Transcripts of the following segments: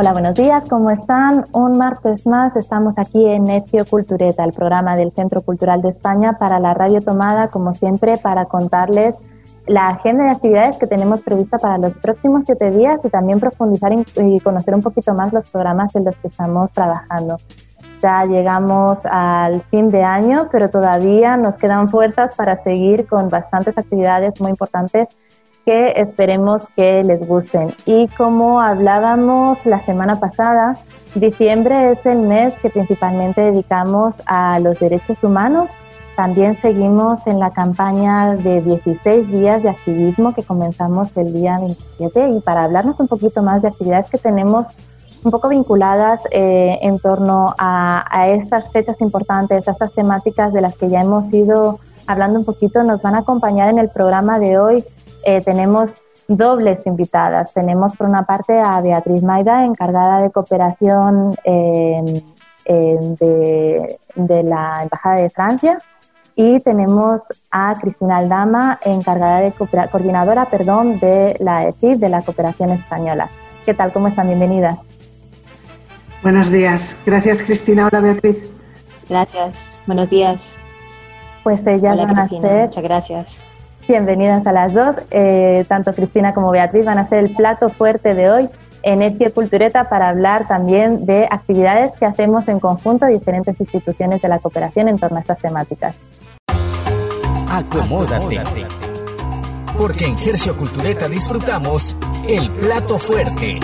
Hola, buenos días, ¿cómo están? Un martes más estamos aquí en Necio Cultureta, el programa del Centro Cultural de España para la Radio Tomada, como siempre, para contarles la agenda de actividades que tenemos prevista para los próximos siete días y también profundizar y conocer un poquito más los programas en los que estamos trabajando. Ya llegamos al fin de año, pero todavía nos quedan fuerzas para seguir con bastantes actividades muy importantes que esperemos que les gusten. Y como hablábamos la semana pasada, diciembre es el mes que principalmente dedicamos a los derechos humanos. También seguimos en la campaña de 16 días de activismo que comenzamos el día 27 y para hablarnos un poquito más de actividades que tenemos un poco vinculadas eh, en torno a, a, estas fechas importantes, a estas temáticas de las que ya hemos ido hablando un poquito, nos van a acompañar en el programa de hoy eh, tenemos dobles invitadas. Tenemos por una parte a Beatriz Maida, encargada de cooperación de, la Embajada de Francia, y tenemos a Cristina Aldama, encargada de coordinadora, perdón, de la ECID, de la Cooperación Española. ¿Qué tal? ¿Cómo están? Bienvenidas. Buenos días. Gracias, Cristina. Hola, Beatriz. Gracias. Buenos días. Pues ellas van a ser. Muchas gracias Bienvenidas a las dos. Eh, tanto Cristina como Beatriz van a ser el plato fuerte de hoy en Etio Cultureta para hablar también de actividades que hacemos en conjunto a diferentes instituciones de la cooperación en torno a estas temáticas. Acomódate. Porque en Gercio Cultureta disfrutamos el plato fuerte.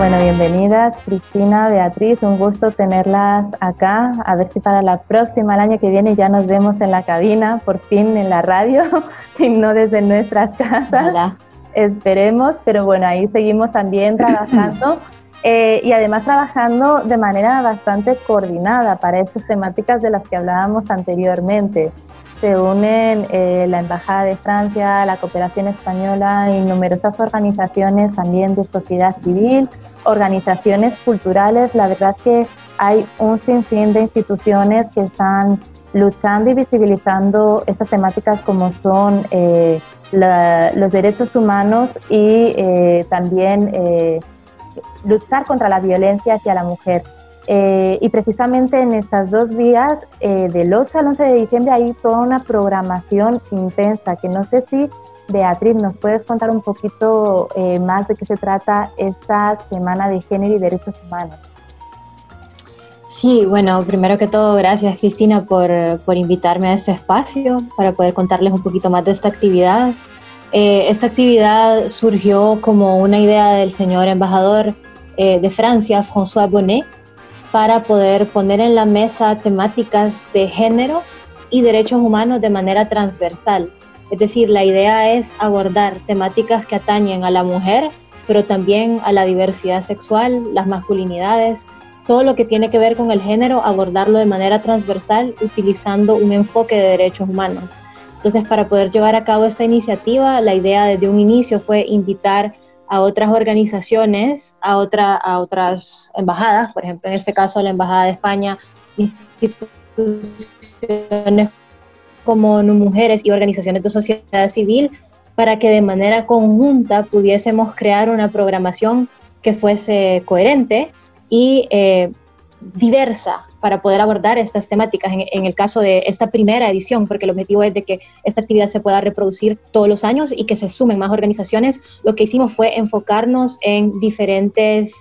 Bueno, bienvenidas Cristina, Beatriz, un gusto tenerlas acá. A ver si para la próxima, el año que viene, ya nos vemos en la cabina, por fin en la radio, y no desde nuestras casas. Esperemos, pero bueno, ahí seguimos también trabajando eh, y además trabajando de manera bastante coordinada para estas temáticas de las que hablábamos anteriormente se unen eh, la Embajada de Francia, la Cooperación Española y numerosas organizaciones también de sociedad civil, organizaciones culturales. La verdad que hay un sinfín de instituciones que están luchando y visibilizando estas temáticas como son eh, los derechos humanos y eh, también luchar contra la violencia hacia la mujer. Eh, y precisamente en estas dos vías, eh, del 8 al 11 de diciembre, hay toda una programación intensa que no sé si, Beatriz, nos puedes contar un poquito eh, más de qué se trata esta Semana de Género y Derechos Humanos. Sí, bueno, primero que todo, gracias Cristina por, por invitarme a este espacio para poder contarles un poquito más de esta actividad. esta actividad surgió como una idea del señor embajador de Francia, François Bonnet, para poder poner en la mesa temáticas de género y derechos humanos de manera transversal. Es decir, la idea es abordar temáticas que atañen a la mujer, pero también a la diversidad sexual, las masculinidades, todo lo que tiene que ver con el género, abordarlo de manera transversal utilizando un enfoque de derechos humanos. Entonces, para poder llevar a cabo esta iniciativa, la idea desde un inicio fue invitar a otras organizaciones, a, otra, a otras embajadas, por ejemplo, en este caso la Embajada de España, instituciones como mujeres y organizaciones de sociedad civil, para que de manera conjunta pudiésemos crear una programación que fuese coherente y eh, diversa para poder abordar estas temáticas en, el caso de esta primera edición, porque el objetivo es de que esta actividad se pueda reproducir todos los años y que se sumen más organizaciones. Lo que hicimos fue enfocarnos en diferentes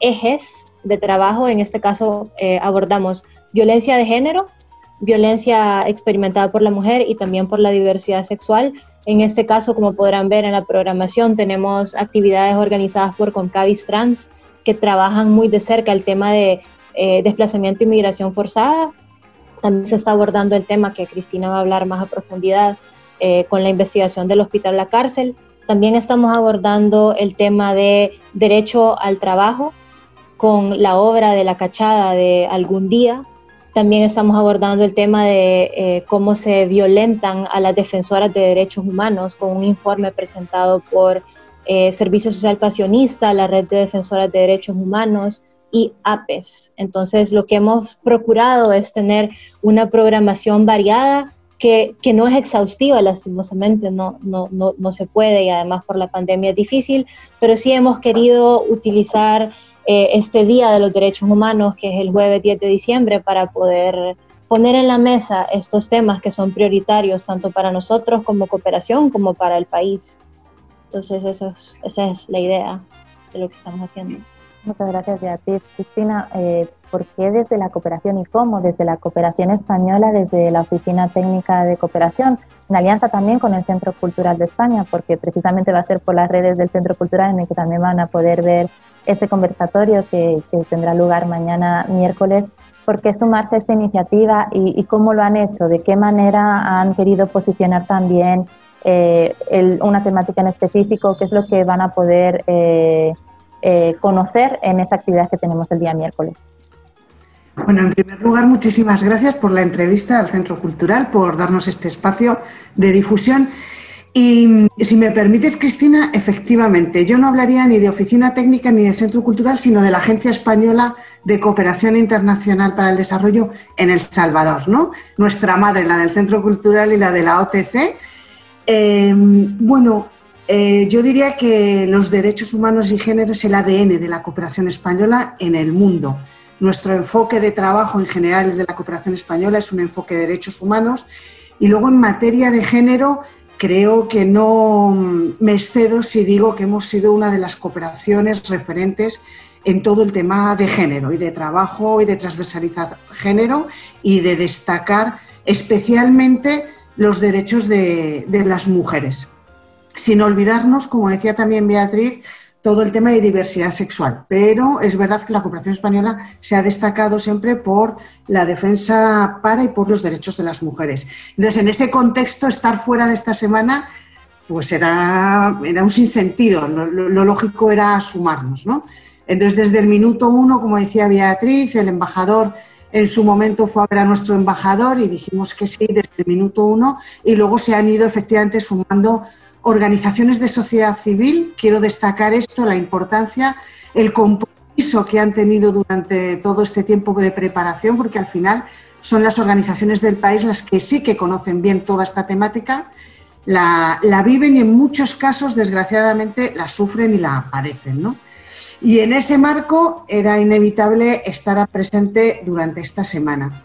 ejes de trabajo. En este caso eh, abordamos violencia de género, violencia experimentada por la mujer y también por la diversidad sexual. En este caso, como podrán ver en la programación, tenemos actividades organizadas por Concavis Trans que trabajan muy de cerca el tema de eh, desplazamiento y migración forzada. También se está abordando el tema que Cristina va a hablar más a profundidad eh, con la investigación del Hospital La Cárcel. También estamos abordando el tema de derecho al trabajo con la obra de la cachada de algún día. También estamos abordando el tema de eh, cómo se violentan a las defensoras de derechos humanos con un informe presentado por eh, Servicio Social Pasionista, la Red de Defensoras de Derechos Humanos y APES. Entonces, lo que hemos procurado es tener una programación variada que, que, no es exhaustiva, lastimosamente, no, no, no, no, se puede y además por la pandemia es difícil, pero sí hemos querido utilizar eh, este Día de los Derechos Humanos, que es el jueves 10 de diciembre, para poder poner en la mesa estos temas que son prioritarios tanto para nosotros como cooperación como para el país. Entonces, eso esa es la idea de lo que estamos haciendo. Muchas gracias, Beatriz. Cristina, eh, ¿por qué desde la cooperación y cómo desde la cooperación española, desde la Oficina Técnica de Cooperación, en alianza también con el Centro Cultural de España, porque precisamente va a ser por las redes del Centro Cultural en el que también van a poder ver este conversatorio que, tendrá lugar mañana miércoles? ¿Por qué sumarse a esta iniciativa y, cómo lo han hecho? ¿De qué manera han querido posicionar también eh, una temática en específico? ¿Qué es lo que van a poder... Eh, eh, conocer en esa actividad que tenemos el día miércoles. Bueno, en primer lugar, muchísimas gracias por la entrevista al Centro Cultural, por darnos este espacio de difusión. Y si me permites, Cristina, efectivamente, yo no hablaría ni de oficina técnica ni de centro cultural, sino de la Agencia Española de Cooperación Internacional para el Desarrollo en El Salvador, ¿no? Nuestra madre, la del Centro Cultural y la de la OTC. Eh, bueno, eh, yo diría que los derechos humanos y género es el ADN de la cooperación española en el mundo. Nuestro enfoque de trabajo en general de la cooperación española es un enfoque de derechos humanos y luego en materia de género creo que no me excedo si digo que hemos sido una de las cooperaciones referentes en todo el tema de género y de trabajo y de transversalizar género y de destacar especialmente los derechos de las mujeres sin olvidarnos, como decía también Beatriz, todo el tema de diversidad sexual. Pero es verdad que la cooperación española se ha destacado siempre por la defensa para y por los derechos de las mujeres. Entonces, en ese contexto, estar fuera de esta semana, pues era, era un sinsentido. Lo, lo, lógico era sumarnos, ¿no? Entonces, desde el minuto uno, como decía Beatriz, el embajador en su momento fue a ver a nuestro embajador y dijimos que sí desde el minuto uno y luego se han ido efectivamente sumando organizaciones de sociedad civil, quiero destacar esto, la importancia, el compromiso que han tenido durante todo este tiempo de preparación, porque al final son las organizaciones del país las que sí que conocen bien toda esta temática, la, viven y en muchos casos, desgraciadamente, la sufren y la padecen. ¿no? Y en ese marco era inevitable estar presente durante esta semana.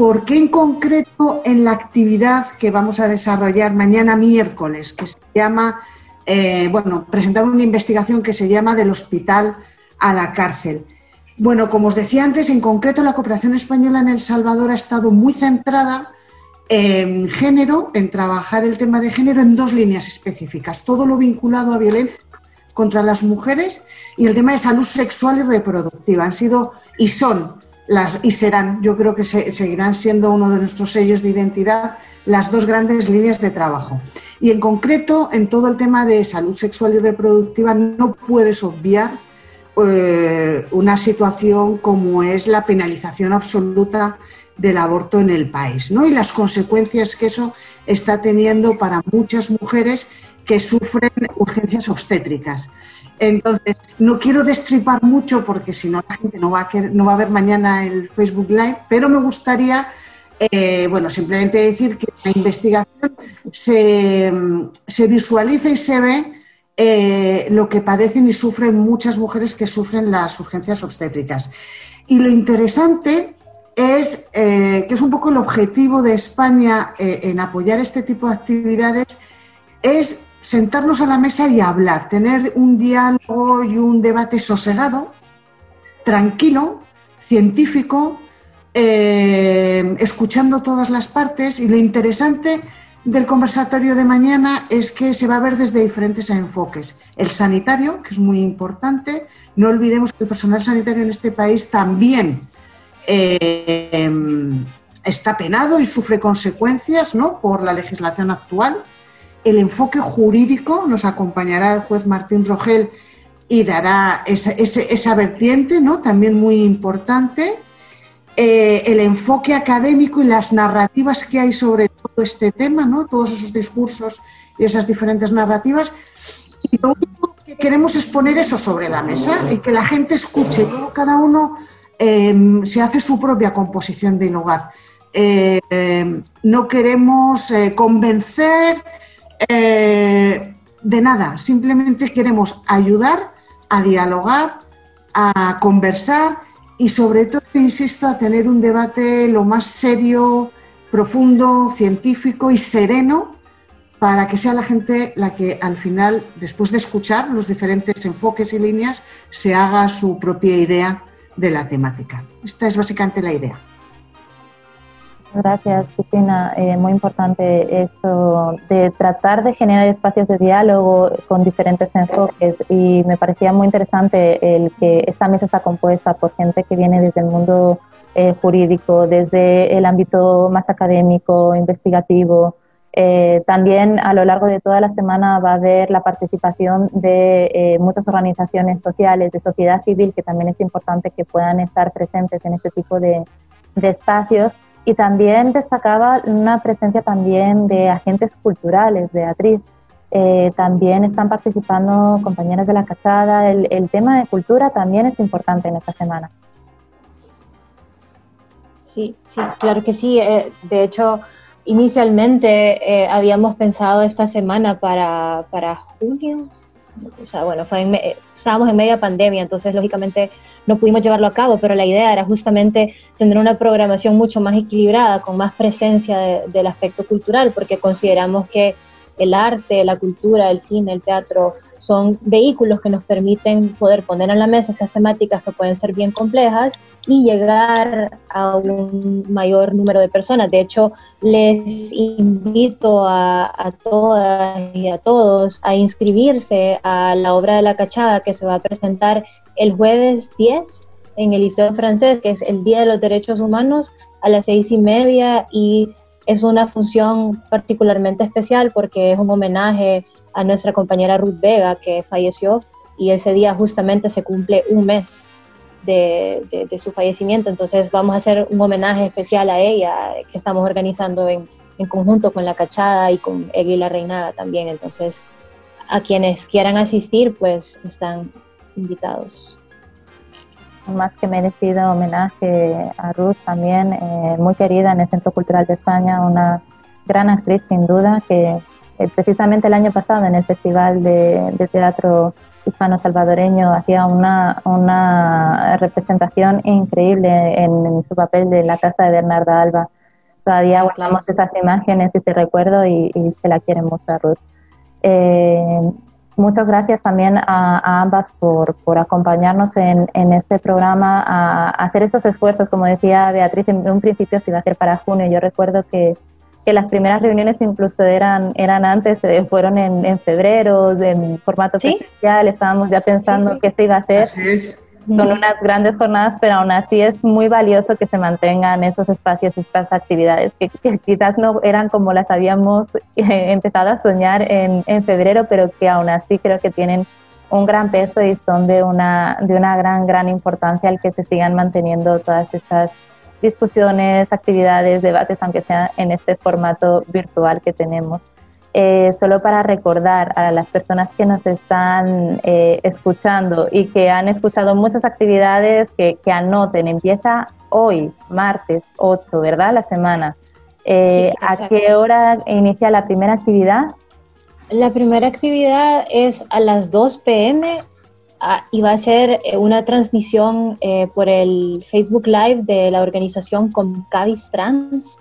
¿Por qué en concreto en la actividad que vamos a desarrollar mañana miércoles, que se llama, eh, bueno, presentar una investigación que se llama del hospital a la cárcel? Bueno, como os decía antes, en concreto la cooperación española en El Salvador ha estado muy centrada en género, en trabajar el tema de género en dos líneas específicas, todo lo vinculado a violencia contra las mujeres y el tema de salud sexual y reproductiva. Han sido y son y serán, yo creo que seguirán siendo uno de nuestros sellos de identidad, las dos grandes líneas de trabajo. Y en concreto, en todo el tema de salud sexual y reproductiva, no puedes obviar eh, una situación como es la penalización absoluta del aborto en el país, ¿no? Y las consecuencias que eso está teniendo para muchas mujeres que sufren urgencias obstétricas. Entonces, no quiero destripar mucho porque si no la gente no va a, no va a ver mañana el Facebook Live, pero me gustaría, eh, bueno, simplemente decir que la investigación se, visualiza y se ve eh, lo que padecen y sufren muchas mujeres que sufren las urgencias obstétricas. Y lo interesante es eh, que es un poco el objetivo de España en apoyar este tipo de actividades, es sentarnos a la mesa y hablar, tener un diálogo y un debate sosegado, tranquilo, científico, eh, escuchando todas las partes y lo interesante del conversatorio de mañana es que se va a ver desde diferentes enfoques. El sanitario, que es muy importante, no olvidemos que el personal sanitario en este país también eh, está penado y sufre consecuencias ¿no? por la legislación actual el enfoque jurídico nos acompañará el juez Martín Rogel y dará esa, vertiente, ¿no? También muy importante. Eh, el enfoque académico y las narrativas que hay sobre todo este tema, ¿no? Todos esos discursos y esas diferentes narrativas. Y lo único que queremos es poner eso sobre la mesa y que la gente escuche. Cada uno eh, se hace su propia composición de lugar. Eh, no queremos convencer de nada, simplemente queremos ayudar a dialogar, a conversar y sobre todo, insisto, a tener un debate lo más serio, profundo, científico y sereno para que sea la gente la que al final, después de escuchar los diferentes enfoques y líneas, se haga su propia idea de la temática. Esta es básicamente la idea. Gracias, Cristina. Eh, muy importante esto de tratar de generar espacios de diálogo con diferentes enfoques y me parecía muy interesante el que esta mesa está compuesta por gente que viene desde el mundo eh, jurídico, desde el ámbito más académico, investigativo. Eh, también a lo largo de toda la semana va a haber la participación de muchas organizaciones sociales, de sociedad civil, que también es importante que puedan estar presentes en este tipo de, de espacios y también destacaba una presencia también de agentes culturales, Beatriz. Eh, también están participando compañeras de la casada. El, tema de cultura también es importante en esta semana. Sí, sí, claro que sí. Eh, de hecho, inicialmente eh, habíamos pensado esta semana para, para junio. O sea, bueno, fue estábamos en media pandemia, entonces lógicamente no pudimos llevarlo a cabo, pero la idea era justamente tener una programación mucho más equilibrada, con más presencia del aspecto cultural, porque consideramos que el arte, la cultura, el cine, el teatro son vehículos que nos permiten poder poner en la mesa estas temáticas que pueden ser bien complejas y llegar a un mayor número de personas. De hecho, les invito a, a todas y a todos a inscribirse a la obra de la cachada que se va a presentar el jueves 10 en el Liceo Francés, que es el Día de los Derechos Humanos, a las seis y media y es una función particularmente especial porque es un homenaje a nuestra compañera Ruth Vega que falleció y ese día justamente se cumple un mes de, su fallecimiento. Entonces vamos a hacer un homenaje especial a ella que estamos organizando en, en conjunto con La Cachada y con Egui La Reinada también. Entonces a quienes quieran asistir pues están invitados. Más que merecido homenaje a Ruth también, eh, muy querida en el Centro Cultural de España, una gran actriz sin duda que eh, precisamente el año pasado en el Festival de, Teatro Hispano Salvadoreño hacía una, una representación increíble en, su papel de la casa de Bernarda Alba. Todavía guardamos esas imágenes y te recuerdo y, se la quieren mostrar Ruth. Eh, Muchas gracias también a, ambas por, por acompañarnos en, en, este programa, a, hacer estos esfuerzos. Como decía Beatriz, en un principio se iba a hacer para junio. Yo recuerdo que, que las primeras reuniones incluso eran, eran antes, eh, fueron en, en, febrero, en formato presencial. Estábamos ya pensando qué se iba a hacer. Así es son unas grandes jornadas, pero aún así es muy valioso que se mantengan esos espacios, estas actividades que, quizás no eran como las habíamos eh, empezado a soñar en, en, febrero, pero que aún así creo que tienen un gran peso y son de una, de una gran, gran importancia el que se sigan manteniendo todas estas discusiones, actividades, debates, aunque sea en este formato virtual que tenemos. Eh, solo para recordar a las personas que nos están eh, escuchando y que han escuchado muchas actividades que, anoten. Empieza hoy, martes 8, ¿verdad? La semana. Eh, ¿A qué hora inicia la primera actividad? La primera actividad es a las 2 pm ah, y va a ser una transmisión por el Facebook Live de la organización Comcavis Trans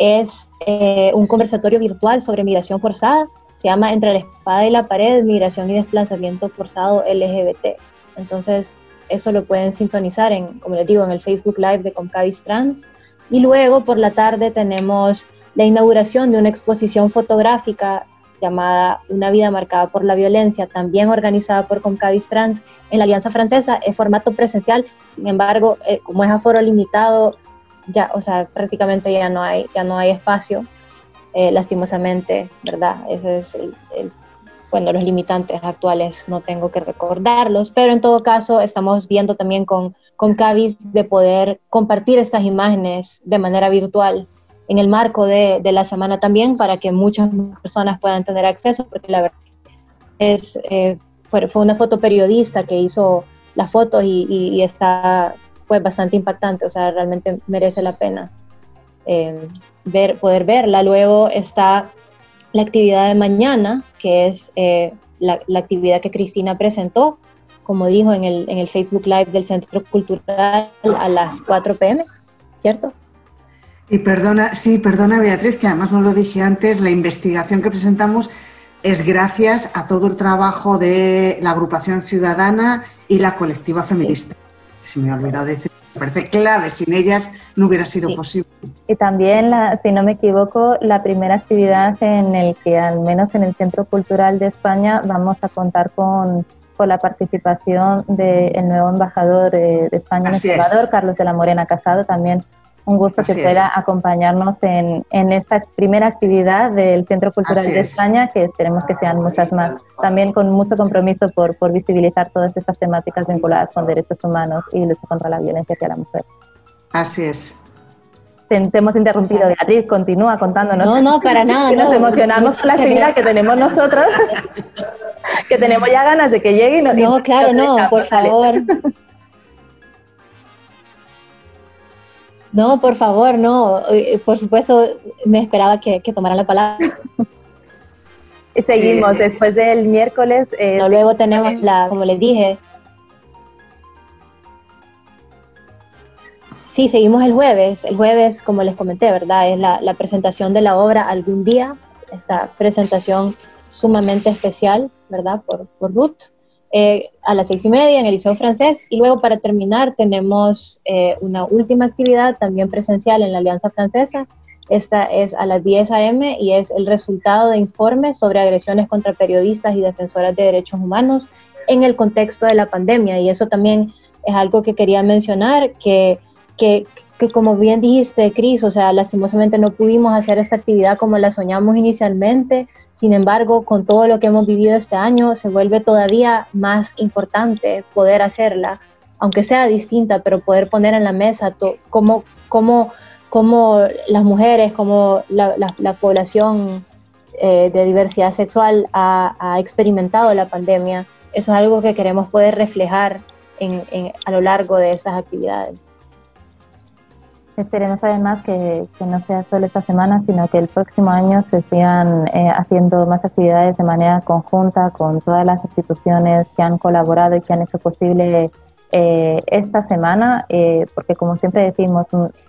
es eh, un conversatorio virtual sobre migración forzada. Se llama Entre la espada y la pared, migración y desplazamiento forzado LGBT. Entonces, eso lo pueden sintonizar, en, como les digo, en el Facebook Live de Comcavis Trans. Y luego, por la tarde, tenemos la inauguración de una exposición fotográfica llamada Una vida marcada por la violencia, también organizada por Comcavis Trans en la Alianza Francesa, en formato presencial. Sin embargo, eh, como es aforo limitado, ya, o sea, prácticamente ya no hay, ya no hay espacio, eh, lastimosamente, ¿verdad? Ese es el, bueno, los limitantes actuales no tengo que recordarlos, pero en todo caso estamos viendo también con, con Cavis de poder compartir estas imágenes de manera virtual en el marco de, la semana también para que muchas personas puedan tener acceso, porque la verdad es, eh, fue, una foto periodista que hizo la foto y, está pues bastante impactante, o sea, realmente merece la pena eh, ver, poder verla. Luego está la actividad de mañana, que es eh, la, actividad que Cristina presentó, como dijo en el, en el Facebook Live del Centro Cultural a las 4 pm, ¿cierto? Y perdona, sí, perdona Beatriz, que además no lo dije antes, la investigación que presentamos es gracias a todo el trabajo de la agrupación ciudadana y la colectiva feminista. Se me ha olvidado decir, me parece clave, sin ellas no hubiera sido posible. Y también, si no me equivoco, la primera actividad en el que, al menos en el Centro Cultural de España, vamos a contar con, la participación del nuevo embajador de, España en El Salvador, Carlos de la Morena Casado, también un gusto que pueda acompañarnos en, en, esta primera actividad del Centro Cultural de España, que esperemos que sean muchas más. También con mucho compromiso por, por visibilizar todas estas temáticas vinculadas con derechos humanos y lucha contra la violencia hacia la mujer. Así es. Te, hemos interrumpido, Beatriz, continúa contándonos. No, no, para nada. Nos emocionamos con la actividad que tenemos nosotros, que tenemos ya ganas de que llegue y nos... No, claro, no, por favor. No, por favor, no. Eh, por supuesto, me esperaba que, tomaran la palabra. Seguimos después del miércoles. Eh, luego tenemos la, como les dije. Sí, seguimos el jueves. El jueves, como les comenté, ¿verdad? Es la, la presentación de la obra Algún Día. Esta presentación sumamente especial, ¿verdad? Por, por Ruth. Eh, a las seis y media en el Liceo Francés y luego para terminar tenemos eh, una última actividad también presencial en la Alianza Francesa. Esta es a las 10 a.m. y es el resultado de informes sobre agresiones contra periodistas y defensoras de derechos humanos en el contexto de la pandemia. Y eso también es algo que quería mencionar, que, que, que como bien dijiste, Cris, o sea, lastimosamente no pudimos hacer esta actividad como la soñamos inicialmente, sin embargo, con todo lo que hemos vivido este año, se vuelve todavía más importante poder hacerla, aunque sea distinta, pero poder poner en la mesa cómo, cómo, cómo, las mujeres, cómo la, la, población eh, de diversidad sexual ha, ha, experimentado la pandemia. Eso es algo que queremos poder reflejar en, en, a lo largo de estas actividades. Esperemos además que, no sea solo esta semana, sino que el próximo año se sigan eh, haciendo más actividades de manera conjunta con todas las instituciones que han colaborado y que han hecho posible eh, esta semana, eh, porque como siempre decimos,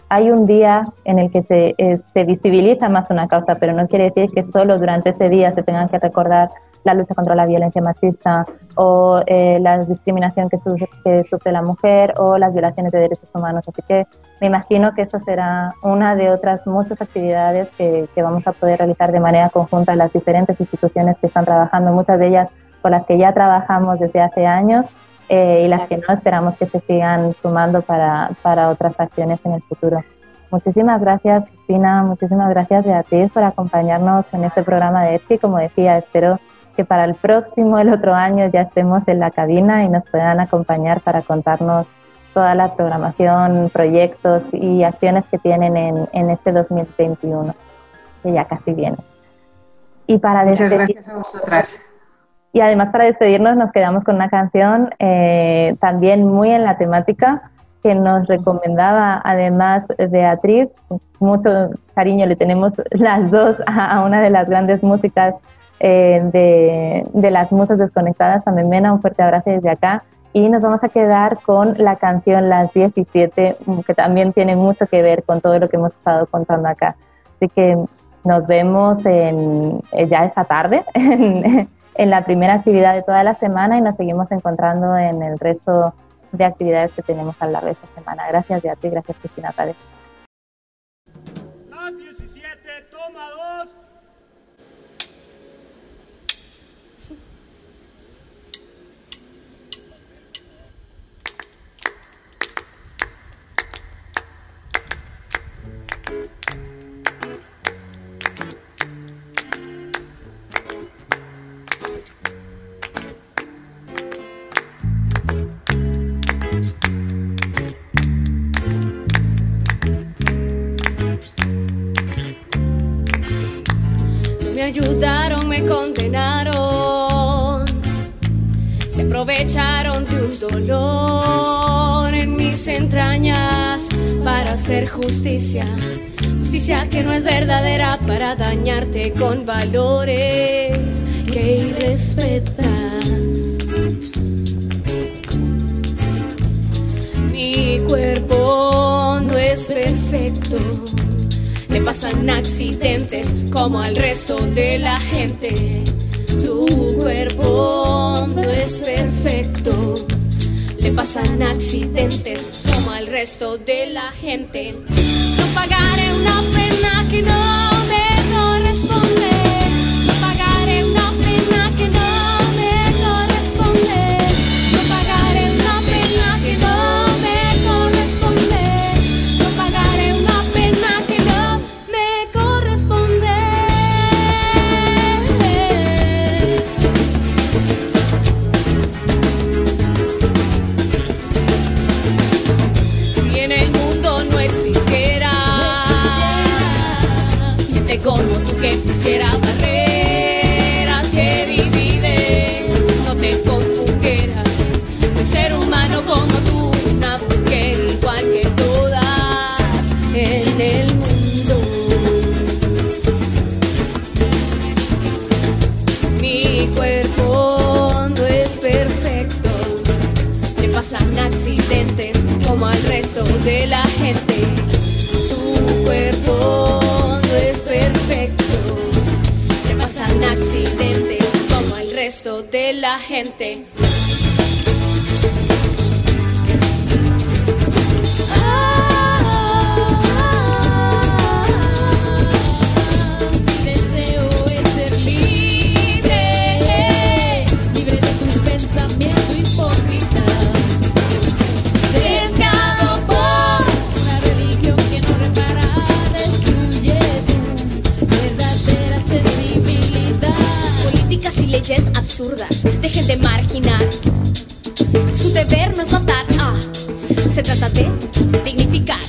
hay un día en el que se, se visibiliza más una causa, pero no quiere decir que solo durante ese día se tengan que recordar la lucha contra la violencia machista o eh, la discriminación que sufre, la mujer o las violaciones de derechos humanos. Así que me imagino que esto será una de otras muchas actividades que, vamos a poder realizar de manera conjunta las diferentes instituciones que están trabajando, muchas de ellas con las que ya trabajamos desde hace años eh, y las que no esperamos que se sigan sumando para, para otras acciones en el futuro. Muchísimas gracias, Cristina. Muchísimas gracias, Beatriz, por acompañarnos en este programa de EFI. Como decía, espero que para el próximo, el otro año, ya estemos en la cabina y nos puedan acompañar para contarnos toda la programación, proyectos y acciones que tienen en, en este 2021, que ya casi viene. Y para Muchas gracias a vosotras. Y además para despedirnos nos quedamos con una canción eh, también muy en la temática que nos recomendaba además Beatriz. Mucho cariño le tenemos las dos a una de las grandes músicas eh, de, las musas desconectadas a Memena. Un fuerte abrazo desde acá. Y nos vamos a quedar con la canción Las 17, que también tiene mucho que ver con todo lo que hemos estado contando acá. Así que nos vemos en, eh, ya esta tarde, en, la primera actividad de toda la semana y nos seguimos encontrando en el resto de actividades que tenemos a largo de esta semana. Gracias, Beatriz. Gracias, Cristina Pérez. Ayudaron, me condenaron. Se aprovecharon de un dolor en mis entrañas para hacer justicia. Justicia que no es verdadera para dañarte con valores que irrespetas. Mi cuerpo no es perfecto le pasan accidentes como al resto de la gente. Tu cuerpo no es perfecto. Le pasan accidentes como al resto de la gente. No pagaré una pena que no como tú que barreras la gente. Dejen de marginar. Su deber no es matar, ah, se trata de dignificar.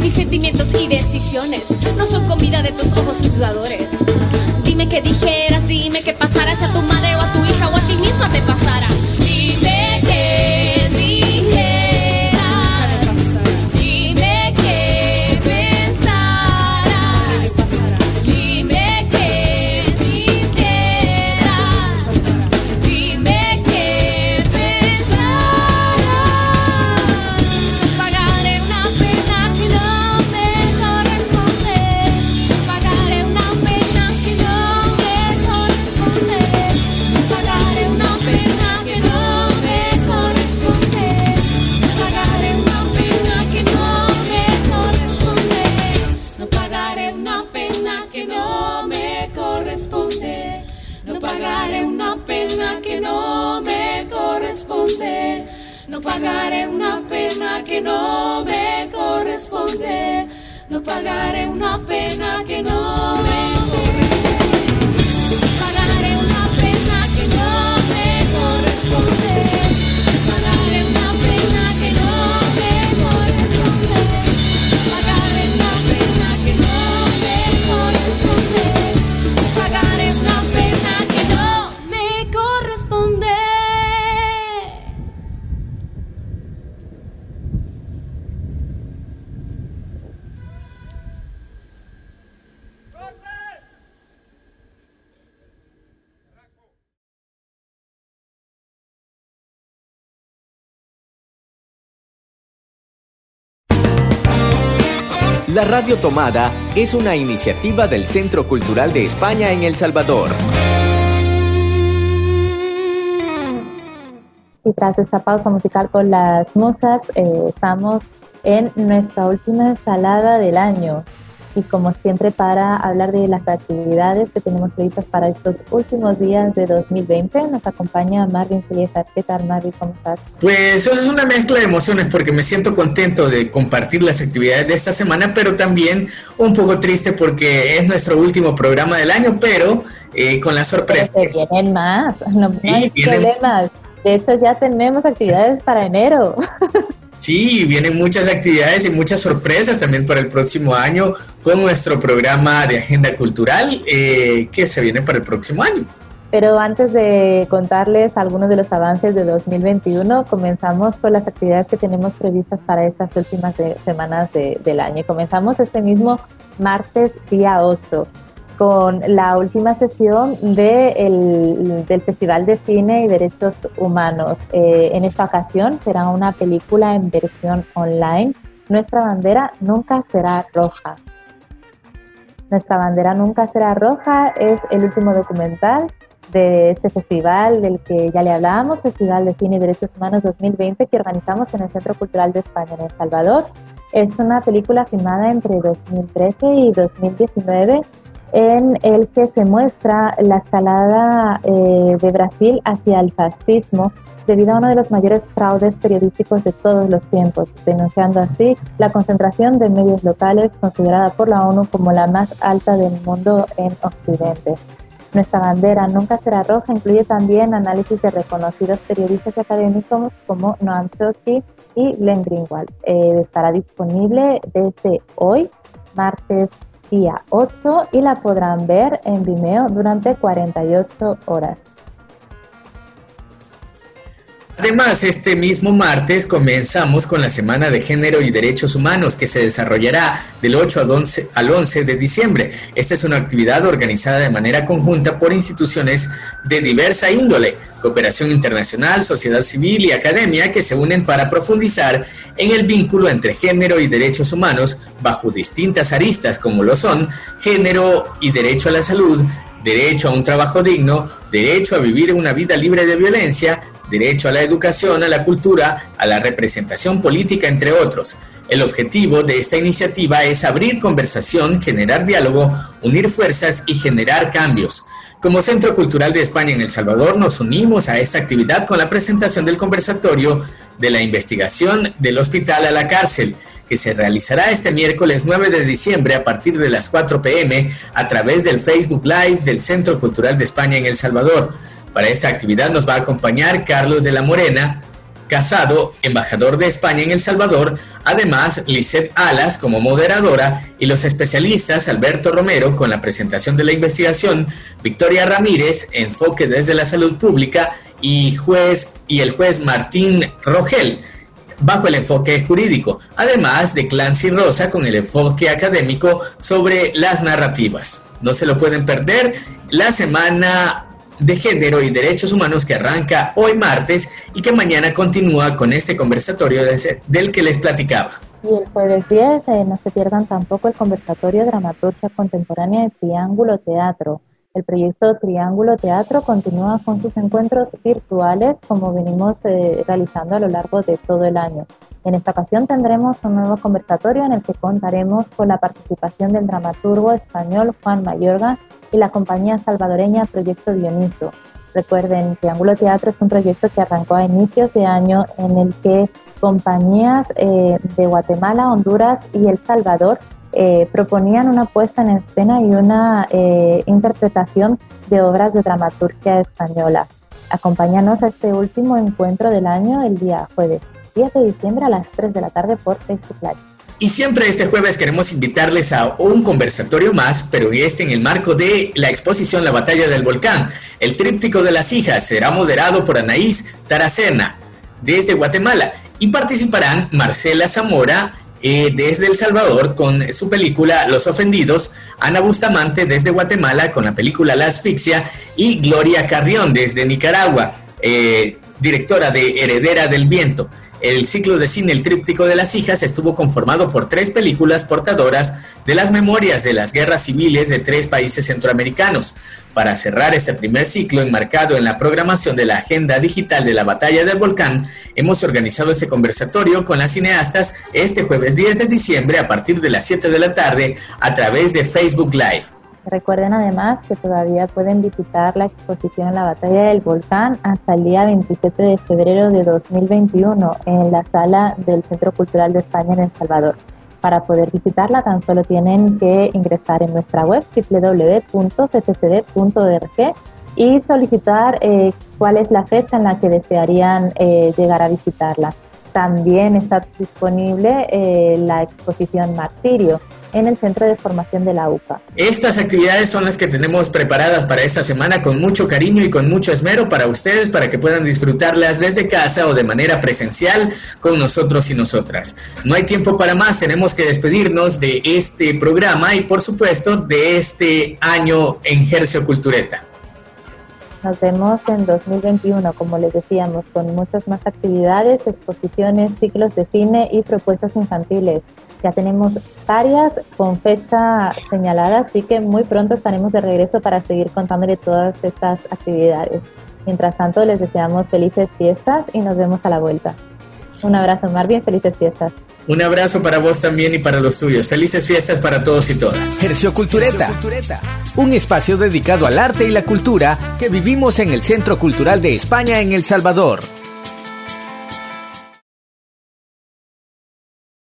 Mis sentimientos y decisiones no son comida de tus ojos juzgadores. Dime qué dijeras, dime qué pasaras a tu madre No pagaré una pena que no me corresponde. No pagaré una pena que no me corresponde. La Radio Tomada es una iniciativa del Centro Cultural de España en El Salvador. Y tras esta pausa musical con las musas, eh, estamos en nuestra última ensalada del año y como siempre para hablar de las actividades que tenemos previstas para estos últimos días de 2020 nos acompaña Marvin Celiezer. ¿Qué tal Marvin? ¿Cómo estás? Pues es una mezcla de emociones porque me siento contento de compartir las actividades de esta semana, pero también un poco triste porque es nuestro último programa del año, pero eh, con la sorpresa. Pero vienen más, no, hay problemas. De hecho ya tenemos actividades para enero. Sí, vienen muchas actividades y muchas sorpresas también para el próximo año con nuestro programa de agenda cultural eh, que se viene para el próximo año. Pero antes de contarles algunos de los avances de 2021, comenzamos con las actividades que tenemos previstas para estas últimas semanas del año. Comenzamos este mismo martes día 8 con la última sesión de del Festival de Cine y Derechos Humanos. Eh, en esta ocasión será una película en versión online. Nuestra bandera nunca será roja. Nuestra bandera nunca será roja es el último documental de este festival del que ya le hablábamos, Festival de Cine y Derechos Humanos 2020 que organizamos en el Centro Cultural de España en El Salvador. Es una película filmada entre 2013 y 2019 en el que se muestra la escalada eh, de Brasil hacia el fascismo debido a uno de los mayores fraudes periodísticos de todos los tiempos, denunciando así la concentración de medios locales considerada por la ONU como la más alta del mundo en Occidente. Nuestra bandera nunca será roja incluye también análisis de reconocidos periodistas académicos como Noam Chomsky y Glenn Greenwald. Eh, estará disponible desde hoy, martes día 8, y la podrán ver en Vimeo durante 48 horas. Además, este mismo martes comenzamos con la Semana de Género y Derechos Humanos que se desarrollará del 8 al 11, al 11 de diciembre. Esta es una actividad organizada de manera conjunta por instituciones de diversa índole, cooperación internacional, sociedad civil y academia que se unen para profundizar en el vínculo entre género y derechos humanos bajo distintas aristas como lo son género y derecho a la salud, derecho a un trabajo digno, derecho a vivir una vida libre de violencia, derecho a la educación, a la cultura, a la representación política, entre otros. El objetivo de esta iniciativa es abrir conversación, generar diálogo, unir fuerzas y generar cambios. Como Centro Cultural de España en El Salvador nos unimos a esta actividad con la presentación del conversatorio de la investigación del hospital a la cárcel, que se realizará este miércoles 9 de diciembre a partir de las 4 pm a través del Facebook Live del Centro Cultural de España en El Salvador. Para esta actividad nos va a acompañar Carlos de la Morena, casado, embajador de España en El Salvador, además Lisette Alas como moderadora y los especialistas Alberto Romero con la presentación de la investigación, Victoria Ramírez, enfoque desde la salud pública y juez y el juez Martín Rogel bajo el enfoque jurídico, además de Clancy Rosa con el enfoque académico sobre las narrativas. No se lo pueden perder la semana de Género y Derechos Humanos que arranca hoy martes y que mañana continúa con este conversatorio del que les platicaba. Y el jueves 10 eh, no se pierdan tampoco el conversatorio Dramaturgia Contemporánea de Triángulo Teatro. El proyecto Triángulo Teatro continúa con sus encuentros virtuales como venimos eh, realizando a lo largo de todo el año. En esta ocasión tendremos un nuevo conversatorio en el que contaremos con la participación del dramaturgo español Juan Mayorga y la compañía salvadoreña Proyecto Dioniso. Recuerden, Triángulo Teatro es un proyecto que arrancó a inicios de año en el que compañías eh, de Guatemala, Honduras y El Salvador eh, proponían una puesta en escena y una eh, interpretación de obras de dramaturgia española. Acompáñanos a este último encuentro del año el día jueves 10 de diciembre a las 3 de la tarde por Facebook Live. Y siempre este jueves queremos invitarles a un conversatorio más, pero este en el marco de la exposición La Batalla del Volcán. El tríptico de las hijas será moderado por Anaís Taracena desde Guatemala y participarán Marcela Zamora eh, desde El Salvador con su película Los Ofendidos, Ana Bustamante desde Guatemala con la película La Asfixia y Gloria Carrión desde Nicaragua, eh, directora de Heredera del Viento. El ciclo de cine El Tríptico de las Hijas estuvo conformado por tres películas portadoras de las memorias de las guerras civiles de tres países centroamericanos. Para cerrar este primer ciclo enmarcado en la programación de la Agenda Digital de la Batalla del Volcán, hemos organizado este conversatorio con las cineastas este jueves 10 de diciembre a partir de las 7 de la tarde a través de Facebook Live. Recuerden además que todavía pueden visitar la exposición La Batalla del Volcán hasta el día 27 de febrero de 2021 en la sala del Centro Cultural de España en El Salvador. Para poder visitarla tan solo tienen que ingresar en nuestra web www.ccd.org y solicitar eh, cuál es la fecha en la que desearían eh, llegar a visitarla. también está disponible eh, la exposición Martirio en el Centro de Formación de la UPA. Estas actividades son las que tenemos preparadas para esta semana con mucho cariño y con mucho esmero para ustedes, para que puedan disfrutarlas desde casa o de manera presencial con nosotros y nosotras. No hay tiempo para más, tenemos que despedirnos de este programa y por supuesto de este año en Gercio Cultureta. Nos vemos en 2021, como les decíamos, con muchas más actividades, exposiciones, ciclos de cine y propuestas infantiles. Ya tenemos varias con fecha señalada, así que muy pronto estaremos de regreso para seguir contándole todas estas actividades. Mientras tanto, les deseamos felices fiestas y nos vemos a la vuelta. Un abrazo, Marvin, felices fiestas. Un abrazo para vos también y para los tuyos. Felices fiestas para todos y todas. Hercio Cultureta, un espacio dedicado al arte y la cultura que vivimos en el Centro Cultural de España en El Salvador.